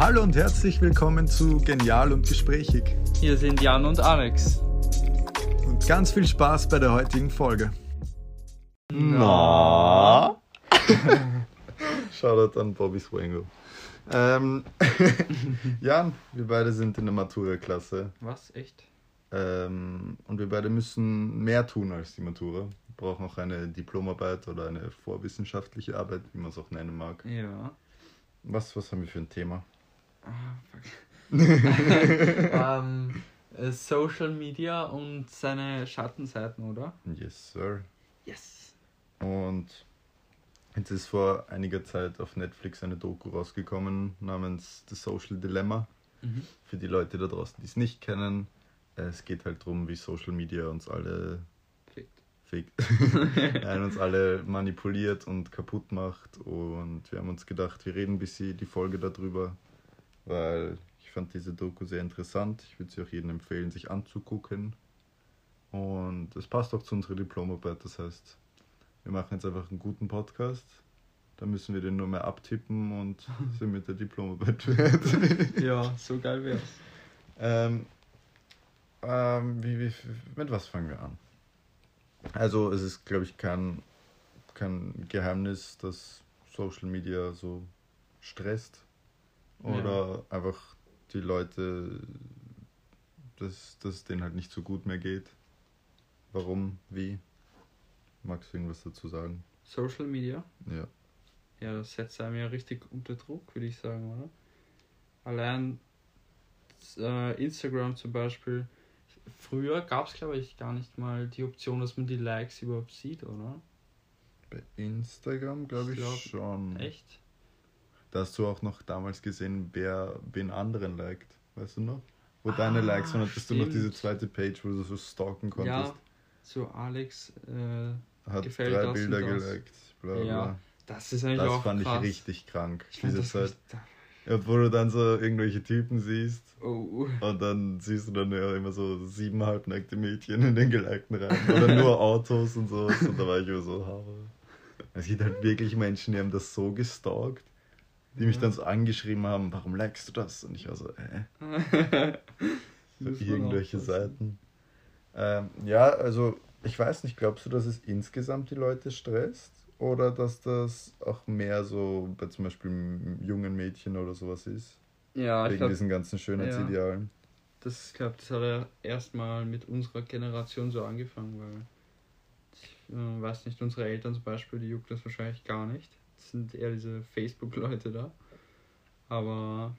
Hallo und herzlich willkommen zu Genial und Gesprächig. Hier sind Jan und Alex. Und ganz viel Spaß bei der heutigen Folge. Na? Shoutout an Bobby Swango. Ähm, Jan, wir beide sind in der Matura-Klasse. Was? Echt? Ähm, und wir beide müssen mehr tun als die Matura. Wir brauchen auch eine Diplomarbeit oder eine vorwissenschaftliche Arbeit, wie man es auch nennen mag. Ja. Was, was haben wir für ein Thema? Ah, fuck. ähm, äh, Social Media und seine Schattenseiten, oder? Yes, sir. Yes. Und jetzt ist vor einiger Zeit auf Netflix eine Doku rausgekommen namens The Social Dilemma. Mhm. Für die Leute da draußen, die es nicht kennen, es geht halt darum, wie Social Media uns alle Fickt. fickt, Nein, uns alle manipuliert und kaputt macht. Und wir haben uns gedacht, wir reden ein bisschen die Folge darüber, weil ich fand diese Doku sehr interessant. Ich würde sie auch jedem empfehlen, sich anzugucken. Und es passt auch zu unserer Diplomarbeit. Das heißt, wir machen jetzt einfach einen guten Podcast. Dann müssen wir den nur mehr abtippen und sind mit der Diplomarbeit fertig. Ja, so geil wär's. Ähm, ähm, wie, wie, mit was fangen wir an? Also es ist, glaube ich, kein, kein Geheimnis, dass Social Media so stresst oder einfach die Leute, dass, dass es denen halt nicht so gut mehr geht. Warum? Wie? Magst du irgendwas dazu sagen? Social Media? Ja. Ja, das setzt einem ja richtig unter Druck, würde ich sagen, oder? Allein äh, Instagram zum Beispiel. Früher gab es, glaube ich, gar nicht mal die Option, dass man die Likes überhaupt sieht, oder? Bei Instagram glaube ich, Ich glaub, schon. Echt? Da hast du auch noch damals gesehen, wer wen anderen liked. Weißt du noch? Wo Ah, deine Likes waren, hattest du noch diese zweite Page, wo du so stalken konntest. Ja, so Alex, äh, Hat gefällt drei das Bilder das. geliked. Bla, bla. Ja, das ist eigentlich Das auch fand krass. ich richtig krank. Ich diese Zeit. wo du dann so irgendwelche Typen siehst Oh, und dann siehst du dann ja immer so sieben halbnackte Mädchen in den gelikten rein. Oder nur Autos und so. Und da war ich immer so, Haare. Es gibt halt wirklich Menschen, die haben das so gestalkt, die mich Ja. dann so angeschrieben haben, warum likest du das? Und ich war so, äh. Für man irgendwelche. Seiten. Ähm, ja, also ich weiß nicht, glaubst du, dass es insgesamt die Leute stresst? Oder dass das auch mehr so bei zum Beispiel jungen Mädchen oder sowas ist? Ja, ich wegen glaube, diesen ganzen Schönheitsidealen. das, glaub, das hat ja erstmal mit unserer Generation so angefangen, weil ich äh, weiß nicht, unsere Eltern zum Beispiel, die juckt das wahrscheinlich gar nicht. Das sind eher diese Facebook-Leute da. Aber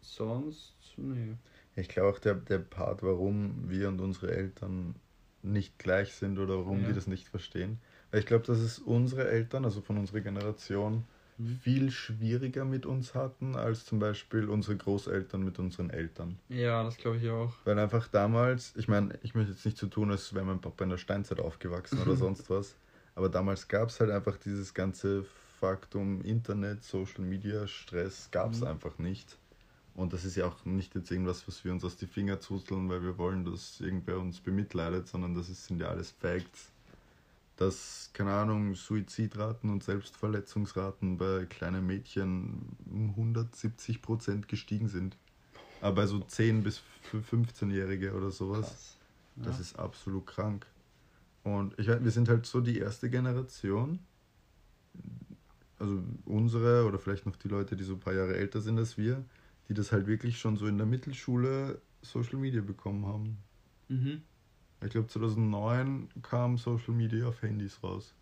sonst, nee. Ich glaube auch der, der Part, warum wir und unsere Eltern nicht gleich sind oder warum Ja. die das nicht verstehen. Weil ich glaube, dass es unsere Eltern, also von unserer Generation, Mhm. viel schwieriger mit uns hatten, als zum Beispiel unsere Großeltern mit unseren Eltern. Ja, das glaube ich auch. Weil einfach damals, ich meine, ich möchte jetzt nicht so tun, als wäre mein Papa in der Steinzeit aufgewachsen oder sonst was, aber damals gab es halt einfach dieses ganze Faktum Internet, Social Media, Stress, gab es Mhm. einfach nicht. Und das ist ja auch nicht jetzt irgendwas, was wir uns aus die Finger zuzeln, weil wir wollen, dass irgendwer uns bemitleidet, sondern das ist, sind ja alles Facts. Dass, keine Ahnung, Suizidraten und Selbstverletzungsraten bei kleinen Mädchen um 170 Prozent gestiegen sind. Aber bei so 10- bis 15-Jährige oder sowas, Krass. das Ja. ist absolut krank. Und ich, wir sind halt so die erste Generation, also unsere oder vielleicht noch die Leute, die so ein paar Jahre älter sind als wir, die das halt wirklich schon so in der Mittelschule Social Media bekommen haben. Mhm. Ich glaube 2009 kam Social Media auf Handys raus.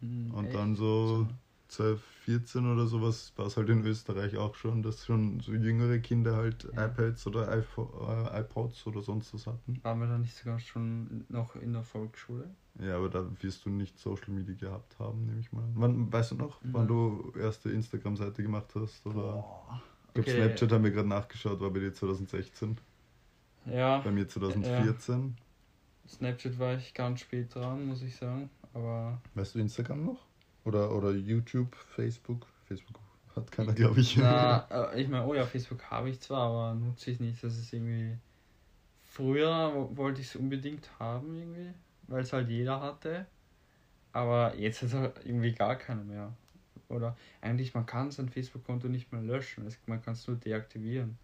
Mhm, Und echt? dann so 12, 14 oder sowas war es halt in Österreich auch schon, dass schon so jüngere Kinder halt Ja. iPads oder äh, iPods oder sonst was hatten. Waren wir da nicht sogar schon noch in der Volksschule? Ja, aber da wirst du nicht Social Media gehabt haben, nehme ich mal. an. Wann, weißt du noch, wann Nein. du erste Instagram-Seite gemacht hast? Oder Boah. ich glaube. Snapchat haben wir gerade nachgeschaut, war bei dir 2016, Ja, bei mir 2014. Snapchat war ich ganz spät dran, muss ich sagen. Aber Weißt du Instagram noch? Oder, oder YouTube, Facebook? Facebook hat keiner, glaube ich. Na, äh, ich meine, oh ja, Facebook habe ich zwar, aber nutze ich nicht. Das ist irgendwie. Früher wo- wollte ich es unbedingt haben, irgendwie, weil es halt jeder hatte. Aber jetzt hat halt irgendwie gar keiner mehr. Oder eigentlich, man kann sein Facebook-Konto nicht mehr löschen. Man kann es nur deaktivieren.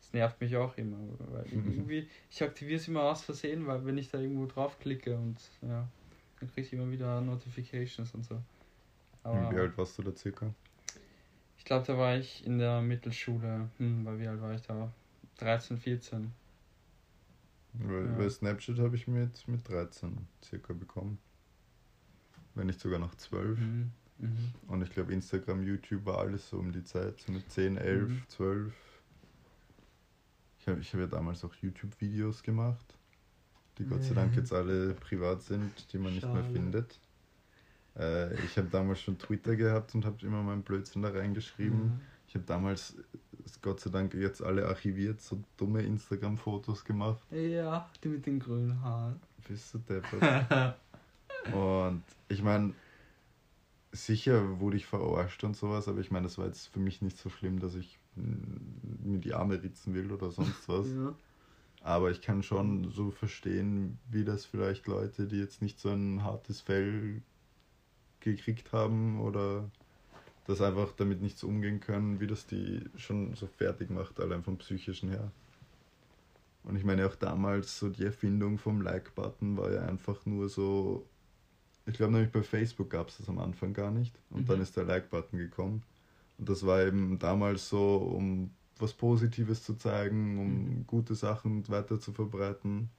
Das nervt mich auch immer. Weil irgendwie, ich aktiviere es immer aus Versehen, weil wenn ich da irgendwo draufklicke und ja, dann kriege ich immer wieder Notifications und so. Aber, wie alt warst du da circa? Ich glaube, da war ich in der Mittelschule. Hm, weil wie alt war ich da? 13, 14. Weil, ja. weil Snapchat habe ich mit, mit 13 circa bekommen. Wenn nicht sogar noch 12. Mhm. Mhm. Und ich glaube, Instagram, YouTube war alles so um die Zeit, so mit 10, 11, mhm. 12. Ich habe ich hab ja damals auch YouTube-Videos gemacht, die Gott sei Dank jetzt alle privat sind, die man Schade. nicht mehr findet. Äh, ich habe damals schon Twitter gehabt und habe immer meinen Blödsinn da reingeschrieben. Mhm. Ich habe damals, Gott sei Dank, jetzt alle archiviert, so dumme Instagram-Fotos gemacht. Ja, die mit den grünen Haaren. Bist du deppert. und ich meine, sicher wurde ich verarscht und sowas, aber ich meine, das war jetzt für mich nicht so schlimm, dass ich mir die Arme ritzen will oder sonst was. ja. Aber ich kann schon so verstehen, wie das vielleicht Leute, die jetzt nicht so ein hartes Fell gekriegt haben oder das einfach damit nicht so umgehen können, wie das die schon so fertig macht, allein vom psychischen her. Und ich meine auch damals so die Erfindung vom Like-Button war ja einfach nur so, ich glaube nämlich bei Facebook gab es das am Anfang gar nicht und mhm. dann ist der Like-Button gekommen. Und das war eben damals so, um was Positives zu zeigen, um mhm. gute Sachen weiter zu verbreiten.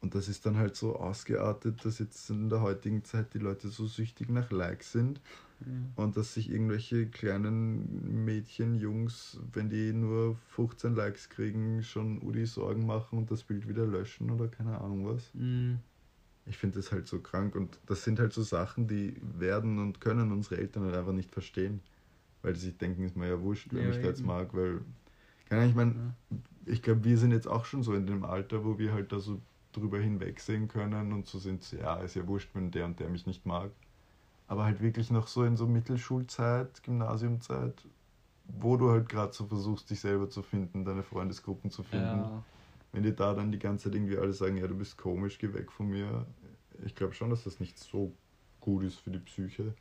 Und das ist dann halt so ausgeartet, dass jetzt in der heutigen Zeit die Leute so süchtig nach Likes sind. Mhm. Und dass sich irgendwelche kleinen Mädchen, Jungs, wenn die nur 15 Likes kriegen, schon Udi Sorgen machen und das Bild wieder löschen oder keine Ahnung was. Mhm. Ich finde das halt so krank und das sind halt so Sachen, die werden und können unsere Eltern halt einfach nicht verstehen weil sie sich denken, ist mir ja wurscht, wer ja, mich da jetzt mag, weil, kann ich meine, ja. ich glaube, wir sind jetzt auch schon so in dem Alter, wo wir halt da so drüber hinwegsehen können und so sind, ja, ist ja wurscht, wenn der und der mich nicht mag. Aber halt wirklich noch so in so Mittelschulzeit, Gymnasiumzeit, wo du halt gerade so versuchst, dich selber zu finden, deine Freundesgruppen zu finden. Ja. Wenn dir da dann die ganze Zeit irgendwie alle sagen, ja, du bist komisch, geh weg von mir. Ich glaube schon, dass das nicht so gut ist für die Psyche.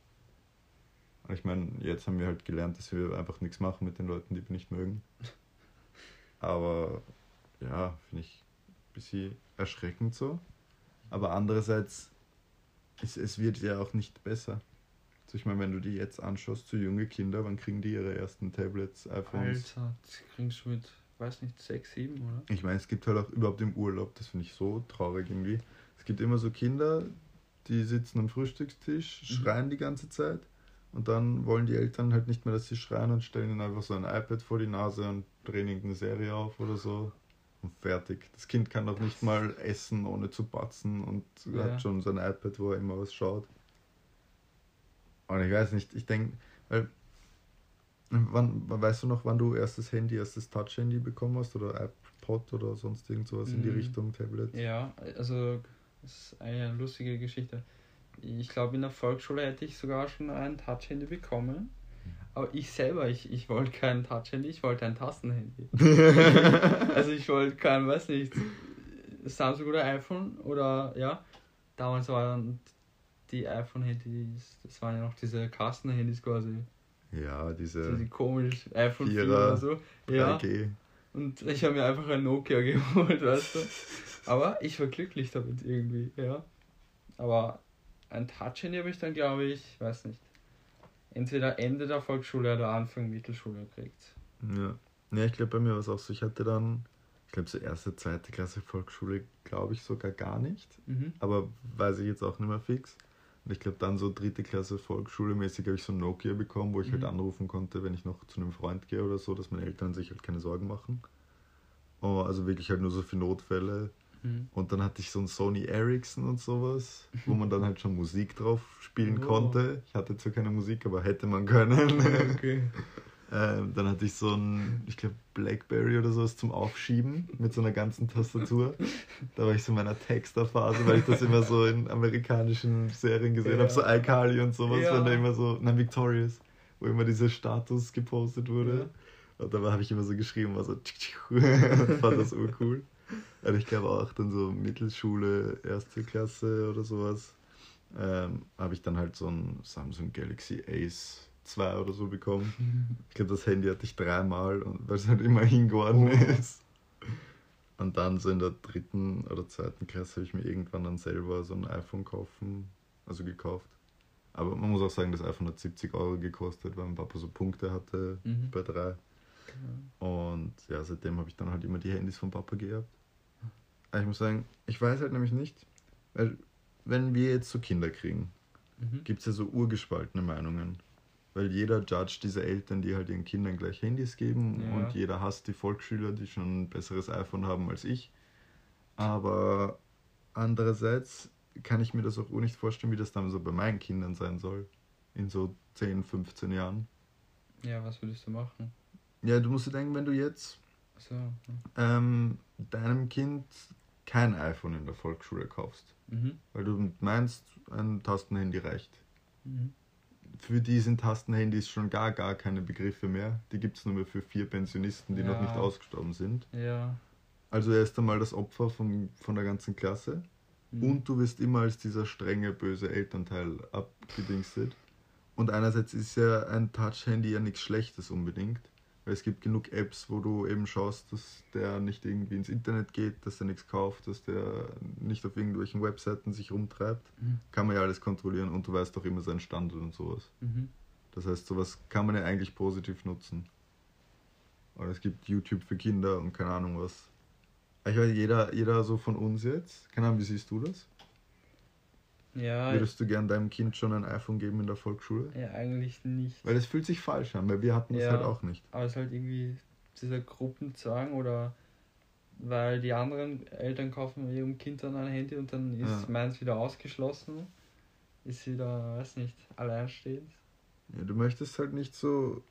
Ich meine, jetzt haben wir halt gelernt, dass wir einfach nichts machen mit den Leuten, die wir nicht mögen. Aber ja, finde ich bisschen erschreckend so. Aber andererseits, es, es wird ja auch nicht besser. Also ich meine, wenn du die jetzt anschaust, so junge Kinder, wann kriegen die ihre ersten Tablets, iPhones? Alter, die kriegen schon mit, weiß nicht, 6, 7, oder? Ich meine, es gibt halt auch überhaupt im Urlaub, das finde ich so traurig irgendwie. Es gibt immer so Kinder, die sitzen am Frühstückstisch, mhm. schreien die ganze Zeit und dann wollen die Eltern halt nicht mehr, dass sie schreien und stellen ihnen einfach so ein iPad vor die Nase und drehen irgendeine Serie auf oder so. Und fertig. Das Kind kann doch nicht mal essen, ohne zu batzen und ja. hat schon sein iPad, wo er immer was schaut. Und ich weiß nicht, ich denke, weil. Wann, weißt du noch, wann du erstes Handy, erstes Touch-Handy bekommen hast oder iPod oder sonst irgend sowas in die mhm. Richtung Tablet? Ja, also das ist eine lustige Geschichte ich glaube, in der Volksschule hätte ich sogar schon ein Touch-Handy bekommen. Aber ich selber, ich, ich wollte kein Touch-Handy, ich wollte ein Tastenhandy. also ich wollte kein, weiß nicht, Samsung oder iPhone oder ja. Damals waren die iPhone-Handys, das waren ja noch diese Kastenhandys quasi. Ja, diese. So die komisch iPhone 4 oder so. Ja. 3G. Und ich habe mir einfach ein Nokia geholt, weißt du. Aber ich war glücklich damit irgendwie, ja. Aber ein Touch-Handy habe ich dann, glaube ich, weiß nicht, entweder Ende der Volksschule oder Anfang Mittelschule gekriegt. Ja. Ja, ich glaube, bei mir war es auch so. Ich hatte dann, ich glaube, so erste, zweite Klasse Volksschule, glaube ich sogar gar nicht. Mhm. Aber weiß ich jetzt auch nicht mehr fix. Und ich glaube, dann so dritte Klasse Volksschule mäßig habe ich so ein Nokia bekommen, wo ich halt mhm. halt anrufen konnte, wenn ich noch zu einem Freund gehe oder so, dass meine Eltern sich halt keine Sorgen machen. Oh, also wirklich halt nur so für Notfälle. Mhm. Und dann hatte ich so ein Sony Ericsson und sowas, wo man dann halt schon Musik drauf spielen oh. konnte. Ich hatte zwar keine Musik, aber hätte man können. Okay. ähm, dann hatte ich so ein, ich glaube, Blackberry oder sowas zum Aufschieben mit so einer ganzen Tastatur. Da war ich so in meiner Texterphase, weil ich das immer so in amerikanischen Serien gesehen ja. habe, so iCarly und sowas, ja. wenn da immer so, nein, Victorious, wo immer dieser Status gepostet wurde. Ja. Und da habe ich immer so geschrieben, war so, fand das urcool. Also ich glaube auch dann so Mittelschule, erste Klasse oder sowas, ähm, habe ich dann halt so ein Samsung Galaxy Ace zwei oder so bekommen. Ich glaube, das Handy hatte ich dreimal, weil es halt immer hingeworfen oh. ist. Und dann so in der dritten oder zweiten Klasse habe ich mir irgendwann dann selber so ein iPhone kaufen, also gekauft. Aber man muss auch sagen, das iPhone hat 70 Euro gekostet, weil mein Papa so Punkte hatte mhm. bei drei. Und ja, seitdem habe ich dann halt immer die Handys von Papa geerbt. Aber ich muss sagen, ich weiß halt nämlich nicht, weil wenn wir jetzt so Kinder kriegen, mhm. gibt es ja so urgespaltene Meinungen. Weil jeder judgt diese Eltern, die halt ihren Kindern gleich Handys geben ja. und jeder hasst die Volksschüler, die schon ein besseres iPhone haben als ich. Aber andererseits kann ich mir das auch nicht vorstellen, wie das dann so bei meinen Kindern sein soll. In so 10, 15 Jahren. Ja, was würdest du machen? Ja, du musst dir denken, wenn du jetzt so, ja. ähm, deinem Kind kein iPhone in der Volksschule kaufst, mhm. weil du meinst, ein Tastenhandy reicht. Mhm. Für die sind Tastenhandys schon gar, gar keine Begriffe mehr. Die gibt es nur mehr für vier Pensionisten, die ja. noch nicht ausgestorben sind. Ja. Also er ist einmal das Opfer von, von der ganzen Klasse. Mhm. Und du wirst immer als dieser strenge, böse Elternteil abgedingstet. Und einerseits ist ja ein Touch-Handy ja nichts Schlechtes unbedingt. Weil es gibt genug Apps, wo du eben schaust, dass der nicht irgendwie ins Internet geht, dass der nichts kauft, dass der nicht auf irgendwelchen Webseiten sich rumtreibt. Mhm. Kann man ja alles kontrollieren und du weißt auch immer seinen Standort und sowas. Mhm. Das heißt, sowas kann man ja eigentlich positiv nutzen. Oder es gibt YouTube für Kinder und keine Ahnung was. Ich weiß, jeder, jeder so von uns jetzt, keine Ahnung, wie siehst du das? Ja. Würdest du gern deinem Kind schon ein iPhone geben in der Volksschule? Ja, eigentlich nicht. Weil es fühlt sich falsch an, weil wir hatten das ja, halt auch nicht. Aber es ist halt irgendwie dieser Gruppenzwang oder weil die anderen Eltern kaufen ihrem Kind dann ein Handy und dann ist ja. meins wieder ausgeschlossen, ist wieder, weiß nicht, alleinstehend. Ja, du möchtest halt nicht so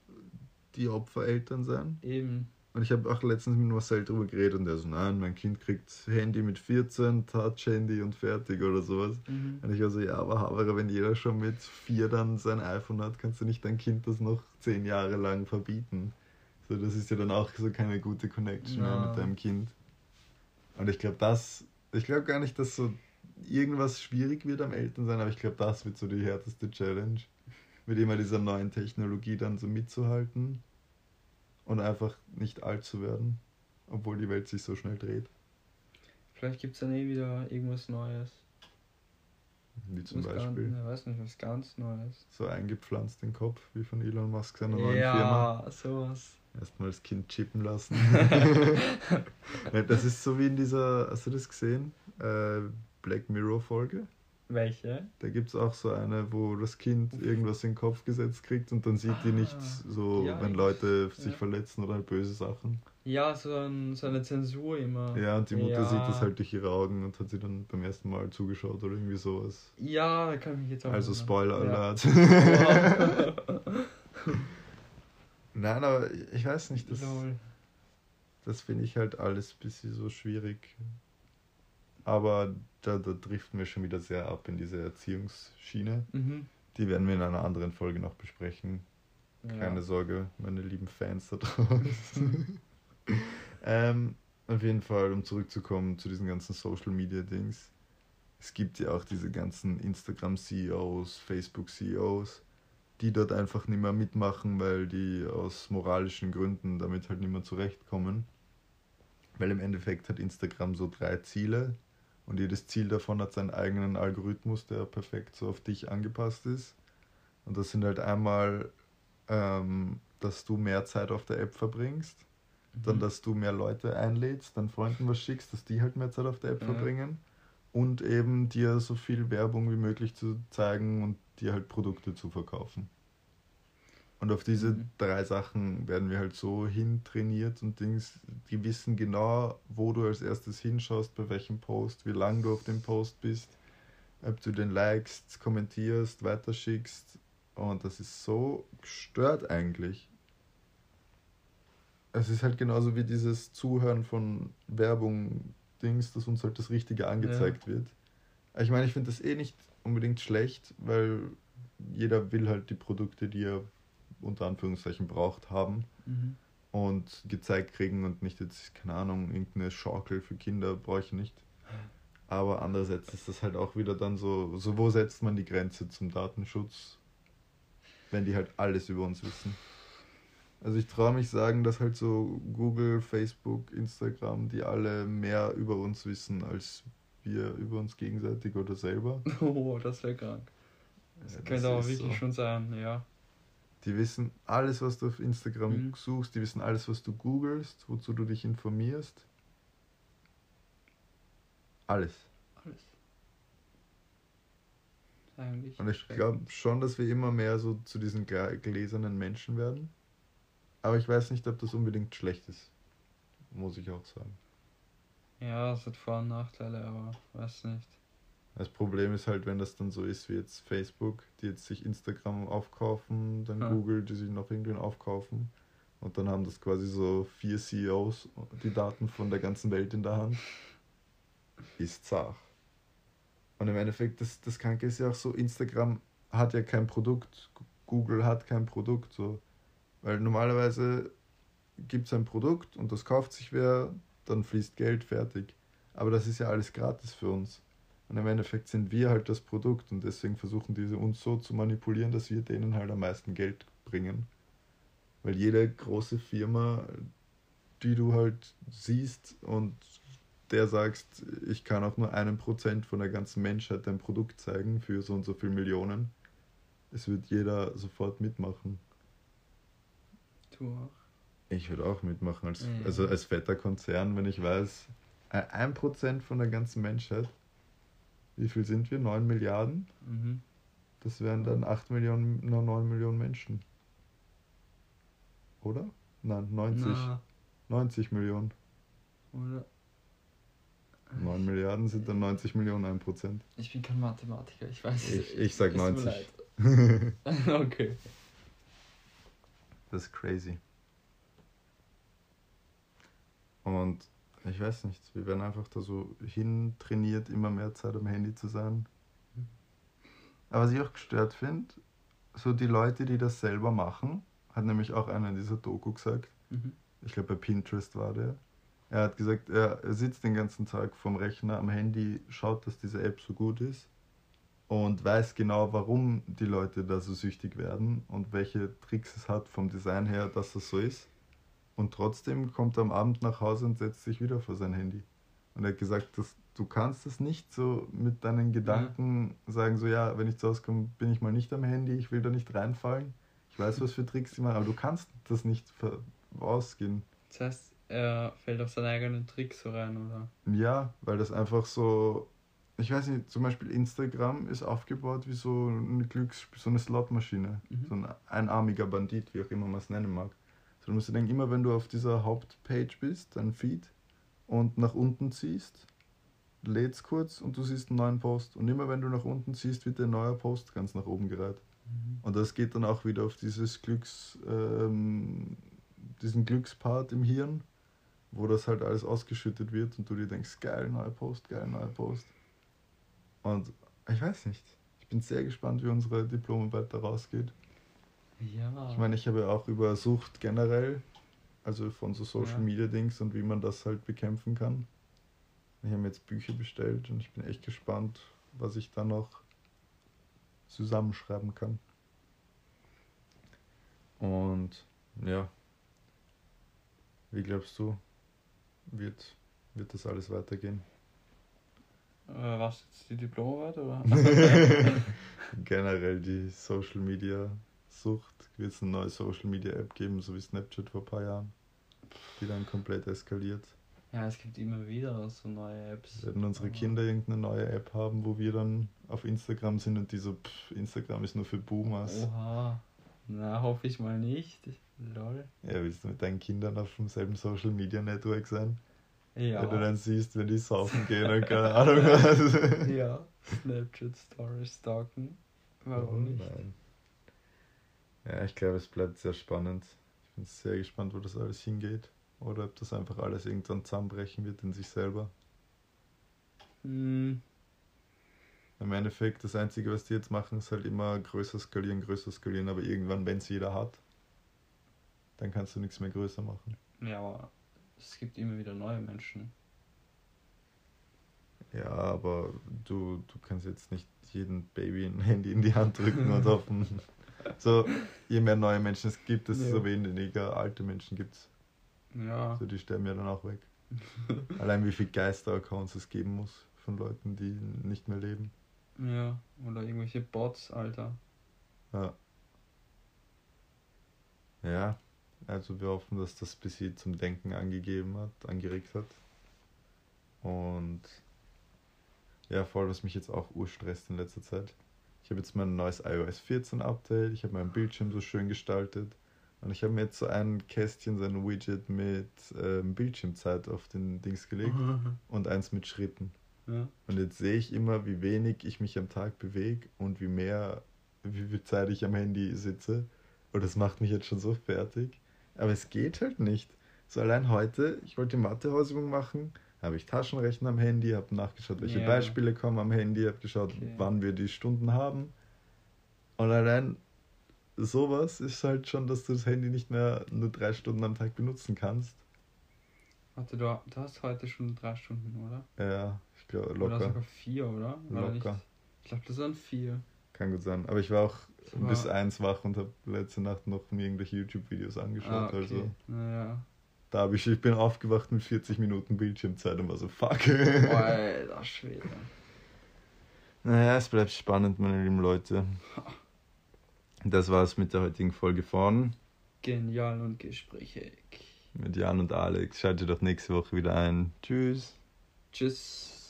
die Opfereltern sein. Eben. Und ich habe auch letztens mit Marcel drüber geredet und der so, nein, mein Kind kriegt Handy mit 14, Touch-Handy und fertig oder sowas. Mhm. Und ich war so, ja, aber Haberer, wenn jeder schon mit 4 dann sein iPhone hat, kannst du nicht dein Kind das noch 10 Jahre lang verbieten. So, das ist ja dann auch so keine gute Connection ja. mehr mit deinem Kind. Und ich glaube, das, ich glaube gar nicht, dass so irgendwas schwierig wird am Elternsein, aber ich glaube, das wird so die härteste Challenge, mit immer dieser neuen Technologie dann so mitzuhalten und einfach nicht alt zu werden, obwohl die Welt sich so schnell dreht. Vielleicht gibt es dann eh wieder irgendwas Neues. Wie zum was Beispiel? Ganz, ich weiß nicht, was ganz Neues. So eingepflanzt den Kopf, wie von Elon Musk seiner neuen ja, Firma. Ja, sowas. Erstmal das Kind chippen lassen. das ist so wie in dieser, hast du das gesehen? Äh, Black Mirror Folge? Welche? Da gibt es auch so eine, wo das Kind irgendwas in den Kopf gesetzt kriegt und dann sieht ah, die nicht so, ja, wenn Leute sich ja. verletzen oder halt böse Sachen. Ja, so, ein, so eine Zensur immer. Ja, und die Mutter ja. sieht das halt durch ihre Augen und hat sie dann beim ersten Mal zugeschaut oder irgendwie sowas. Ja, kann ich mich jetzt auch Also Spoiler Alert. Nein, aber ich weiß nicht, das, das finde ich halt alles ein bisschen so schwierig. Aber da, da driften wir schon wieder sehr ab in diese Erziehungsschiene. Mhm. Die werden wir in einer anderen Folge noch besprechen. Keine ja. Sorge, meine lieben Fans da draußen. ähm, auf jeden Fall, um zurückzukommen zu diesen ganzen Social Media Dings. Es gibt ja auch diese ganzen Instagram CEOs, Facebook CEOs, die dort einfach nicht mehr mitmachen, weil die aus moralischen Gründen damit halt nicht mehr zurechtkommen. Weil im Endeffekt hat Instagram so drei Ziele. Und jedes Ziel davon hat seinen eigenen Algorithmus, der perfekt so auf dich angepasst ist. Und das sind halt einmal, ähm, dass du mehr Zeit auf der App verbringst, mhm. dann, dass du mehr Leute einlädst, dann Freunden was schickst, dass die halt mehr Zeit auf der App mhm. verbringen und eben dir so viel Werbung wie möglich zu zeigen und dir halt Produkte zu verkaufen. Und auf diese mhm. drei Sachen werden wir halt so hintrainiert und Dings, die wissen genau, wo du als erstes hinschaust, bei welchem Post, wie lange du auf dem Post bist, ob du den likest, kommentierst, weiterschickst. Und das ist so gestört eigentlich. Es ist halt genauso wie dieses Zuhören von Werbung, Dings, dass uns halt das Richtige angezeigt ja. wird. Ich meine, ich finde das eh nicht unbedingt schlecht, weil jeder will halt die Produkte, die er unter Anführungszeichen braucht, haben mhm. und gezeigt kriegen und nicht jetzt, keine Ahnung, irgendeine Schaukel für Kinder brauche ich nicht. Aber andererseits ist das halt auch wieder dann so, so wo setzt man die Grenze zum Datenschutz? wenn die halt alles über uns wissen. Also ich traue mich sagen, dass halt so Google, Facebook, Instagram, die alle mehr über uns wissen, als wir über uns gegenseitig oder selber. Oh, das wäre krank. Das ja, könnte das aber wirklich so. schon sein, ja. Die wissen alles, was du auf Instagram mhm. suchst, die wissen alles, was du googelst, wozu du dich informierst. Alles. Alles. Eigentlich Und ich glaube schon, dass wir immer mehr so zu diesen gläsernen Menschen werden. Aber ich weiß nicht, ob das unbedingt schlecht ist. Muss ich auch sagen. Ja, es hat Vor- und Nachteile, aber weiß nicht. Das Problem ist halt, wenn das dann so ist wie jetzt Facebook, die jetzt sich Instagram aufkaufen, dann ja. Google, die sich noch irgendwen aufkaufen. Und dann haben das quasi so vier CEOs die Daten von der ganzen Welt in der Hand. Ist zart. Und im Endeffekt, das, das Kranke ist ja auch so, Instagram hat ja kein Produkt, Google hat kein Produkt. So. Weil normalerweise gibt es ein Produkt und das kauft sich wer, dann fließt Geld, fertig. Aber das ist ja alles gratis für uns. Und im Endeffekt sind wir halt das Produkt und deswegen versuchen diese uns so zu manipulieren, dass wir denen halt am meisten Geld bringen. Weil jede große Firma, die du halt siehst und der sagst, ich kann auch nur einen Prozent von der ganzen Menschheit dein Produkt zeigen für so und so viele Millionen, es wird jeder sofort mitmachen. Du auch? Ich würde auch mitmachen, als, mhm. also als fetter Konzern, wenn ich weiß, ein Prozent von der ganzen Menschheit, wie viel sind wir? 9 Milliarden? Mhm. Das wären dann 8 Millionen, 9 Millionen Menschen. Oder? Nein, 90. Na. 90 Millionen. Oder? 9 Milliarden sind dann 90 Millionen, 1 Prozent. Ich bin kein Mathematiker, ich weiß es Ich, ich sag 90. okay. Das ist crazy. Und ich weiß nicht, wir werden einfach da so hintrainiert, immer mehr Zeit am Handy zu sein. Aber was ich auch gestört finde, so die Leute, die das selber machen, hat nämlich auch einer in dieser Doku gesagt, mhm. ich glaube bei Pinterest war der, er hat gesagt, er sitzt den ganzen Tag vorm Rechner am Handy, schaut, dass diese App so gut ist und weiß genau, warum die Leute da so süchtig werden und welche Tricks es hat vom Design her, dass das so ist. Und trotzdem kommt er am Abend nach Hause und setzt sich wieder vor sein Handy. Und er hat gesagt, dass du kannst es nicht so mit deinen Gedanken ja. sagen, so ja, wenn ich zu Hause komme, bin ich mal nicht am Handy, ich will da nicht reinfallen. Ich weiß, was für Tricks die machen, aber du kannst das nicht ausgehen. Das heißt, er fällt auf seine eigenen Tricks so rein, oder? Ja, weil das einfach so ich weiß nicht, zum Beispiel Instagram ist aufgebaut wie so eine Glücks-, so eine Slotmaschine. Mhm. So ein einarmiger Bandit, wie auch immer man es nennen mag. Du musst dir denken, immer wenn du auf dieser Hauptpage bist, dein Feed, und nach unten ziehst, lädst kurz und du siehst einen neuen Post. Und immer wenn du nach unten ziehst, wird der neue Post ganz nach oben gereiht. Mhm. Und das geht dann auch wieder auf dieses Glücks, ähm, diesen Glückspart im Hirn, wo das halt alles ausgeschüttet wird und du dir denkst, geil, neuer Post, geil, neuer Post. Und ich weiß nicht. Ich bin sehr gespannt, wie unsere Diplomarbeit da rausgeht. Ja. Ich meine, ich habe ja auch über Sucht generell, also von so Social ja. Media Dings und wie man das halt bekämpfen kann. Ich habe mir jetzt Bücher bestellt und ich bin echt gespannt, was ich da noch zusammenschreiben kann. Und ja, wie glaubst du, wird, wird das alles weitergehen? Äh, was jetzt die Diplomarbeit oder? Generell die Social Media Sucht. Wird es eine neue Social Media App geben, so wie Snapchat vor ein paar Jahren, die dann komplett eskaliert. Ja, es gibt immer wieder so neue Apps. Werden unsere Kinder irgendeine neue App haben, wo wir dann auf Instagram sind und die so, pff, Instagram ist nur für Boomers. Oha. Na, hoffe ich mal nicht. Lol. Ja, willst du mit deinen Kindern auf demselben Social Media Network sein? Ja. Wenn du dann siehst, wenn die saufen gehen und keine Ahnung was. ja, Snapchat Stories stalken. Warum oh, nicht? Nein. Ja, ich glaube, es bleibt sehr spannend. Ich bin sehr gespannt, wo das alles hingeht. Oder ob das einfach alles irgendwann zusammenbrechen wird in sich selber. Mm. Im Endeffekt, das Einzige, was die jetzt machen, ist halt immer größer skalieren, größer skalieren. Aber irgendwann, wenn es jeder hat, dann kannst du nichts mehr größer machen. Ja, aber es gibt immer wieder neue Menschen. Ja, aber du, du kannst jetzt nicht jedem Baby ein Handy in die Hand drücken und hoffen, So, je mehr neue Menschen es gibt, desto Ja. weniger alte Menschen gibt es. Ja. So, die sterben ja dann auch weg. Allein wie viel Geister-Accounts es geben muss von Leuten, die nicht mehr leben. Ja. Oder irgendwelche Bots, Alter. Ja. Ja, also wir hoffen, dass das bis hier zum Denken angegeben hat, angeregt hat. Und ja, voll, was mich jetzt auch urstresst in letzter Zeit. Ich habe jetzt mein neues iOS 14 Update, ich habe meinen Bildschirm so schön gestaltet und ich habe mir jetzt so ein Kästchen, so ein Widget mit ähm, Bildschirmzeit auf den Dings gelegt und eins mit Schritten. ja. Und jetzt sehe ich immer, wie wenig ich mich am Tag bewege und wie mehr, wie viel Zeit ich am Handy sitze. Und das macht mich jetzt schon so fertig. Aber es geht halt nicht. So allein heute, ich wollte die Mathehausübung machen, habe ich Taschenrechner am Handy, habe nachgeschaut, welche Ja. Beispiele kommen am Handy, habe geschaut, Okay. wann wir die Stunden haben. Und allein sowas ist halt schon, dass du das Handy nicht mehr nur drei Stunden am Tag benutzen kannst. Warte, du, du hast heute schon drei Stunden, oder? Ja, ich glaube Oder locker. sogar vier, oder? Oder? Locker. Ich glaube, das waren vier. Kann gut sein. Aber ich war auch war- bis eins wach und habe letzte Nacht noch mir irgendwelche YouTube-Videos angeschaut. Ah, okay. Also Naja. Da habe ich, ich bin aufgewacht mit 40 Minuten Bildschirmzeit und war so fuck. Alter Schwede. naja, es bleibt spannend, meine lieben Leute. Das war's mit der heutigen Folge von Genial und gesprächig. mit Jan und Alex. Schaltet doch nächste Woche wieder ein. Tschüss. Tschüss.